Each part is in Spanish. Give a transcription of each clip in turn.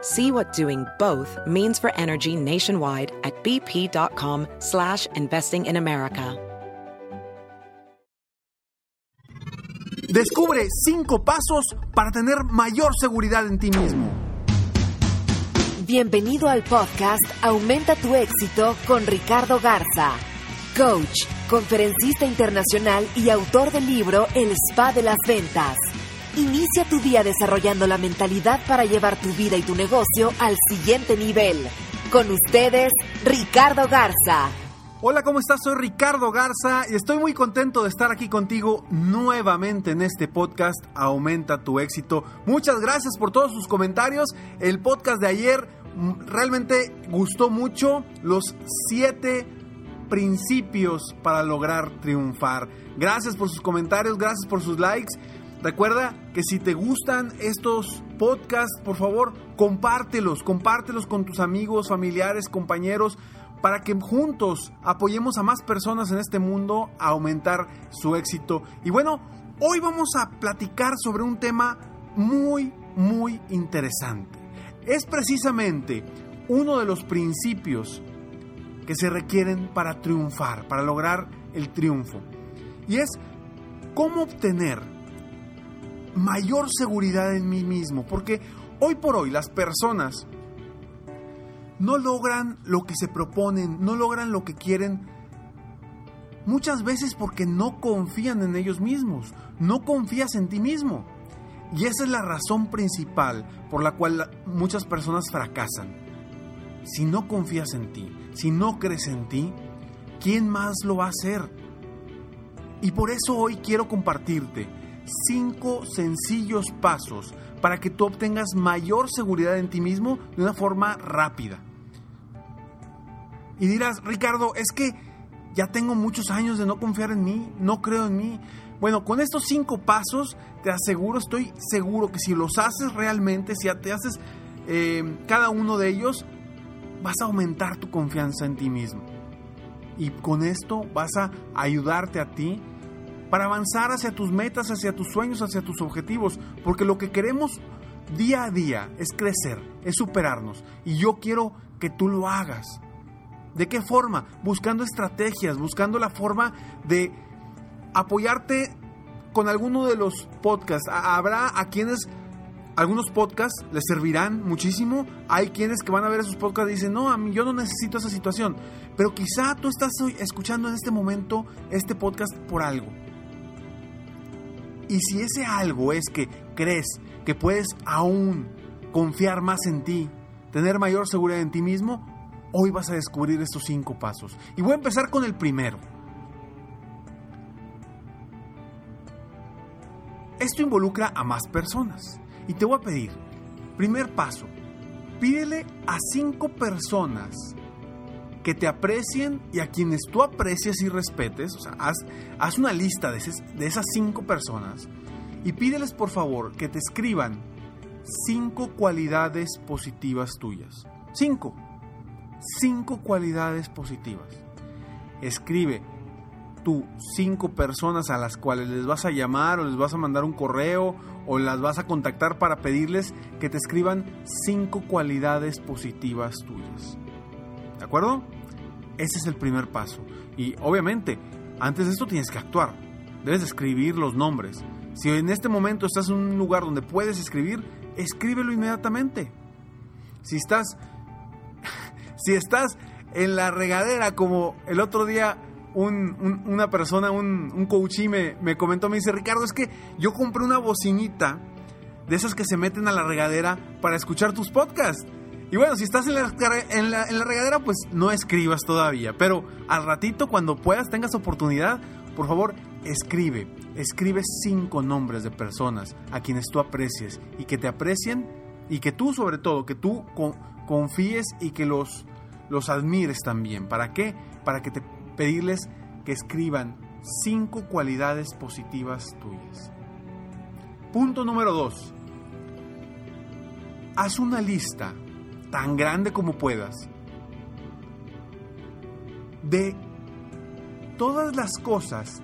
See what doing both means for energy nationwide at bp.com slash investing in America. Descubre cinco pasos para tener mayor seguridad en ti mismo. Bienvenido al podcast Aumenta tu éxito con Ricardo Garza, coach, conferencista internacional y autor del libro El Spa de las Ventas. Inicia tu día desarrollando la mentalidad para llevar tu vida y tu negocio al siguiente nivel. Con ustedes, Ricardo Garza. Hola, ¿cómo estás? Soy Ricardo Garza y estoy muy contento de estar aquí contigo nuevamente en este podcast Aumenta tu éxito. Muchas gracias por todos sus comentarios. El podcast de ayer mm, realmente gustó mucho. Los siete principios para lograr triunfar. Gracias por sus comentarios, gracias por sus likes. Recuerda que si te gustan estos podcasts, por favor, compártelos, compártelos con tus amigos, familiares, compañeros, para que juntos apoyemos a más personas en este mundo a aumentar su éxito. Y bueno, hoy vamos a platicar sobre un tema muy, muy interesante. Es precisamente uno de los principios que se requieren para triunfar, para lograr el triunfo. Y es cómo obtener mayor seguridad en mí mismo, porque hoy por hoy las personas no logran lo que se proponen, no logran lo que quieren, muchas veces porque no confían en ellos mismos, no confías en ti mismo. Y esa es la razón principal por la cual muchas personas fracasan. Si no confías en ti, si no crees en ti, ¿quién más lo va a hacer? Y por eso hoy quiero compartirte cinco sencillos pasos para que tú obtengas mayor seguridad en ti mismo de una forma rápida. Y dirás, Ricardo, es que ya tengo muchos años de no confiar en mí, no creo en mí. Bueno, con estos cinco pasos te aseguro, estoy seguro que si los haces realmente, si te haces eh, cada uno de ellos, vas a aumentar tu confianza en ti mismo. Y con esto vas a ayudarte a ti para avanzar hacia tus metas, hacia tus sueños, hacia tus objetivos, porque lo que queremos día a día es crecer, es superarnos, y yo quiero que tú lo hagas. ¿De qué forma? Buscando estrategias, buscando la forma de apoyarte con alguno de los podcasts. Habrá a quienes algunos podcasts les servirán muchísimo. Hay quienes que van a ver esos podcasts y dicen, no, a mí yo no necesito esa situación. Pero quizá tú estás escuchando en este momento este podcast por algo. Y si ese algo es que crees que puedes aún confiar más en ti, tener mayor seguridad en ti mismo, hoy vas a descubrir estos cinco pasos. Y voy a empezar con el primero. Esto involucra a más personas. Y te voy a pedir, primer paso, pídele a cinco personas que te aprecien y a quienes tú aprecias y respetes, o sea, haz, una lista de, de esas cinco personas y pídeles por favor que te escriban cinco cualidades positivas tuyas. Cinco. Cinco cualidades positivas. Escribe tú cinco personas a las cuales les vas a llamar o les vas a mandar un correo o las vas a contactar para pedirles que te escriban cinco cualidades positivas tuyas. ¿De acuerdo? Ese es el primer paso. Y obviamente, antes de esto tienes que actuar. Debes escribir los nombres. Si en este momento estás en un lugar donde puedes escribir, escríbelo inmediatamente. Si estás si estás en la regadera como el otro día una persona, un, un me, me comentó, me dice, Ricardo, es que yo compré una bocinita de esas que se meten a la regadera para escuchar tus podcasts. Y bueno, si estás en la, regadera, pues no escribas todavía. Pero al ratito, cuando puedas, tengas oportunidad, por favor, escribe. Escribe cinco nombres de personas a quienes tú aprecies y que te aprecien y que tú, sobre todo, que tú confíes y que los, los admires también. ¿Para qué? Para que te pedirles que escriban cinco cualidades positivas tuyas. Punto número dos. Haz una lista tan grande como puedas de todas las cosas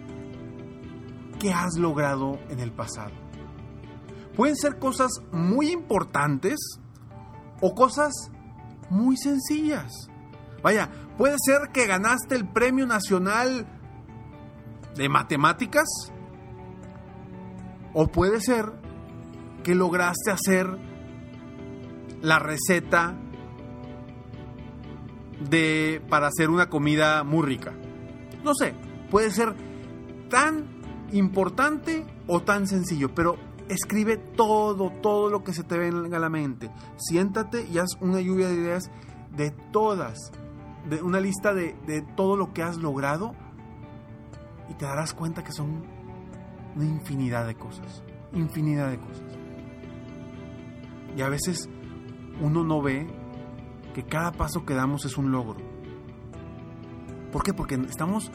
que has logrado en el pasado. Pueden ser cosas muy importantes o cosas muy sencillas. Vaya, puede ser que ganaste el Premio Nacional de Matemáticas o puede ser que lograste hacer la receta de para hacer una comida muy rica. No sé, puede ser tan importante o tan sencillo, pero escribe todo, todo lo que se te venga a la mente. Siéntate y haz una lluvia de ideas de todas, de una lista de, de todo lo que has logrado y te darás cuenta que son una infinidad de cosas, infinidad de cosas. Y a veces uno no ve que cada paso que damos es un logro. ¿Por qué? Porque estamos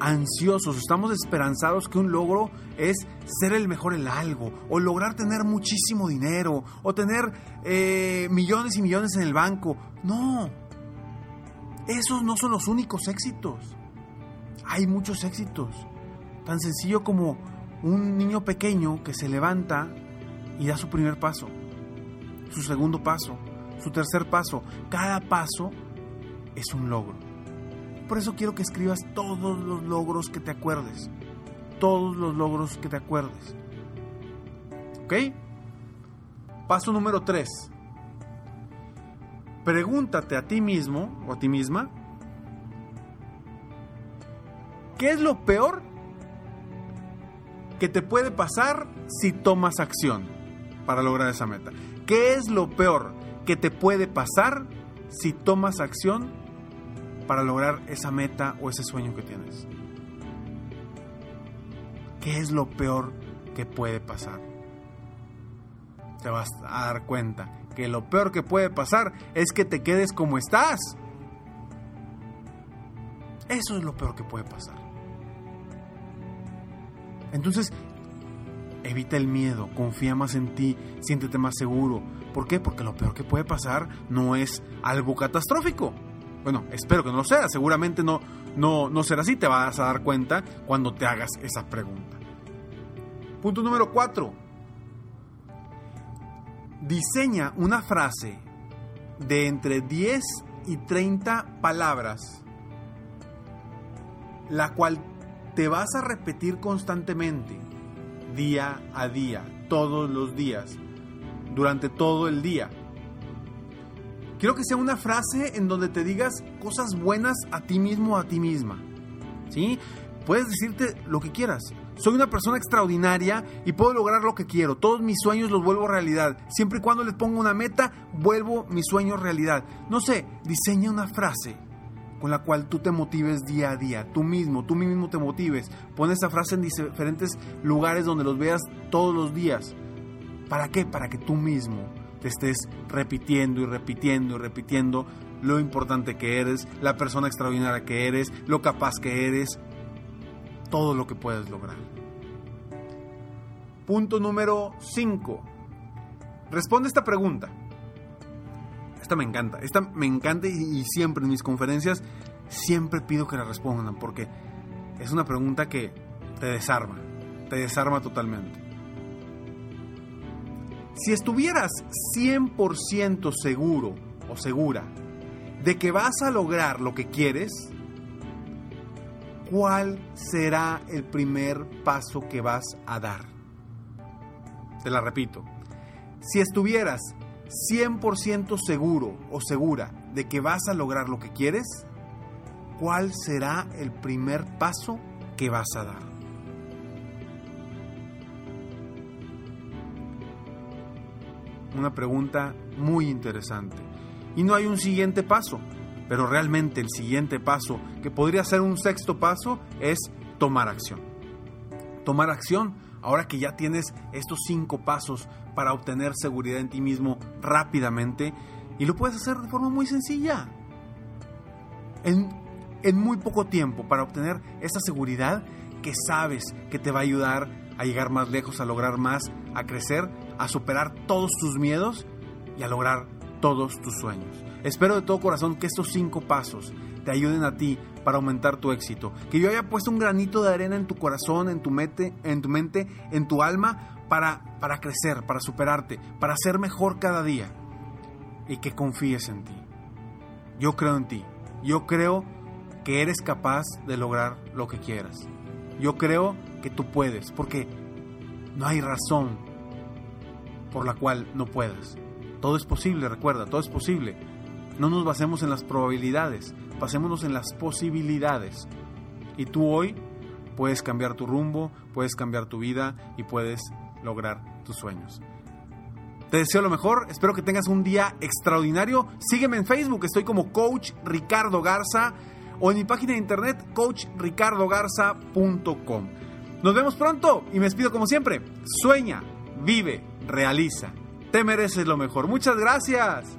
ansiosos, estamos esperanzados que un logro es ser el mejor en algo, o lograr tener muchísimo dinero, o tener eh, millones y millones en el banco. No, esos no son los únicos éxitos. Hay muchos éxitos. Tan sencillo como un niño pequeño que se levanta y da su primer paso su segundo paso, su tercer paso. Cada paso es un logro. Por eso quiero que escribas todos los logros que te acuerdes. Todos los logros que te acuerdes. ¿Ok? Paso número 3. Pregúntate a ti mismo o a ti misma, ¿qué es lo peor que te puede pasar si tomas acción para lograr esa meta? ¿Qué es lo peor que te puede pasar si tomas acción para lograr esa meta o ese sueño que tienes? ¿Qué es lo peor que puede pasar? Te vas a dar cuenta que lo peor que puede pasar es que te quedes como estás. Eso es lo peor que puede pasar. Entonces, Evita el miedo, confía más en ti, siéntete más seguro. ¿Por qué? Porque lo peor que puede pasar no es algo catastrófico. Bueno, espero que no lo sea, seguramente no, no, no será así, te vas a dar cuenta cuando te hagas esa pregunta. Punto número 4. Diseña una frase de entre 10 y 30 palabras, la cual te vas a repetir constantemente día a día, todos los días, durante todo el día. Quiero que sea una frase en donde te digas cosas buenas a ti mismo o a ti misma. ¿Sí? Puedes decirte lo que quieras. Soy una persona extraordinaria y puedo lograr lo que quiero. Todos mis sueños los vuelvo realidad. Siempre y cuando les pongo una meta, vuelvo mis sueños realidad. No sé, diseña una frase con la cual tú te motives día a día, tú mismo, tú mismo te motives. Pon esa frase en diferentes lugares donde los veas todos los días. ¿Para qué? Para que tú mismo te estés repitiendo y repitiendo y repitiendo lo importante que eres, la persona extraordinaria que eres, lo capaz que eres, todo lo que puedes lograr. Punto número 5. Responde esta pregunta me encanta, esta me encanta y, siempre en mis conferencias siempre pido que la respondan porque es una pregunta que te desarma, te desarma totalmente. Si estuvieras 100% seguro o segura de que vas a lograr lo que quieres, ¿cuál será el primer paso que vas a dar? Te la repito. Si estuvieras 100% seguro o segura de que vas a lograr lo que quieres, ¿cuál será el primer paso que vas a dar? Una pregunta muy interesante. Y no hay un siguiente paso, pero realmente el siguiente paso, que podría ser un sexto paso, es tomar acción. Tomar acción ahora que ya tienes estos cinco pasos para obtener seguridad en ti mismo rápidamente y lo puedes hacer de forma muy sencilla. En, muy poco tiempo para obtener esa seguridad que sabes que te va a ayudar a llegar más lejos, a lograr más, a crecer, a superar todos tus miedos y a lograr todos tus sueños. Espero de todo corazón que estos cinco pasos te ayuden a ti para aumentar tu éxito. Que yo haya puesto un granito de arena en tu corazón, en tu mente, en tu, mente, en tu alma, para, para crecer, para superarte, para ser mejor cada día. Y que confíes en ti. Yo creo en ti. Yo creo que eres capaz de lograr lo que quieras. Yo creo que tú puedes, porque no hay razón por la cual no puedas. Todo es posible, recuerda, todo es posible. No nos basemos en las probabilidades, basémonos en las posibilidades. Y tú hoy puedes cambiar tu rumbo, puedes cambiar tu vida y puedes lograr tus sueños. Te deseo lo mejor, espero que tengas un día extraordinario. Sígueme en Facebook, estoy como Coach Ricardo Garza o en mi página de internet coachricardogarza.com. Nos vemos pronto y me despido como siempre. Sueña, vive, realiza. Te mereces lo mejor. Muchas gracias.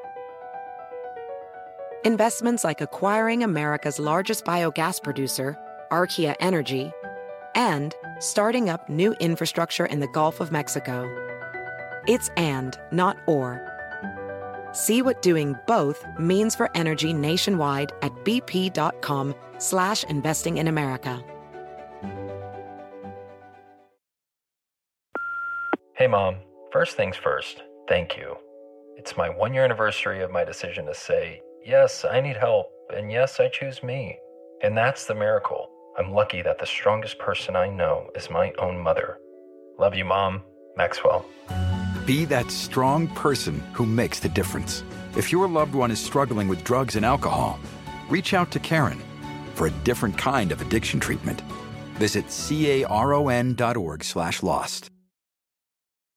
Investments like acquiring America's largest biogas producer, Archaea Energy, and starting up new infrastructure in the Gulf of Mexico. It's and, not or. See what doing both means for energy nationwide at bp.com slash investing in America. Hey, Mom. First things first, thank you. It's my one year anniversary of my decision to say, yes, I need help, and yes, I choose me. And that's the miracle. I'm lucky that the strongest person I know is my own mother. Love you, Mom. Maxwell. Be that strong person who makes the difference. If your loved one is struggling with drugs and alcohol, reach out to Karen for a different kind of addiction treatment. Visit caron.org slash lost.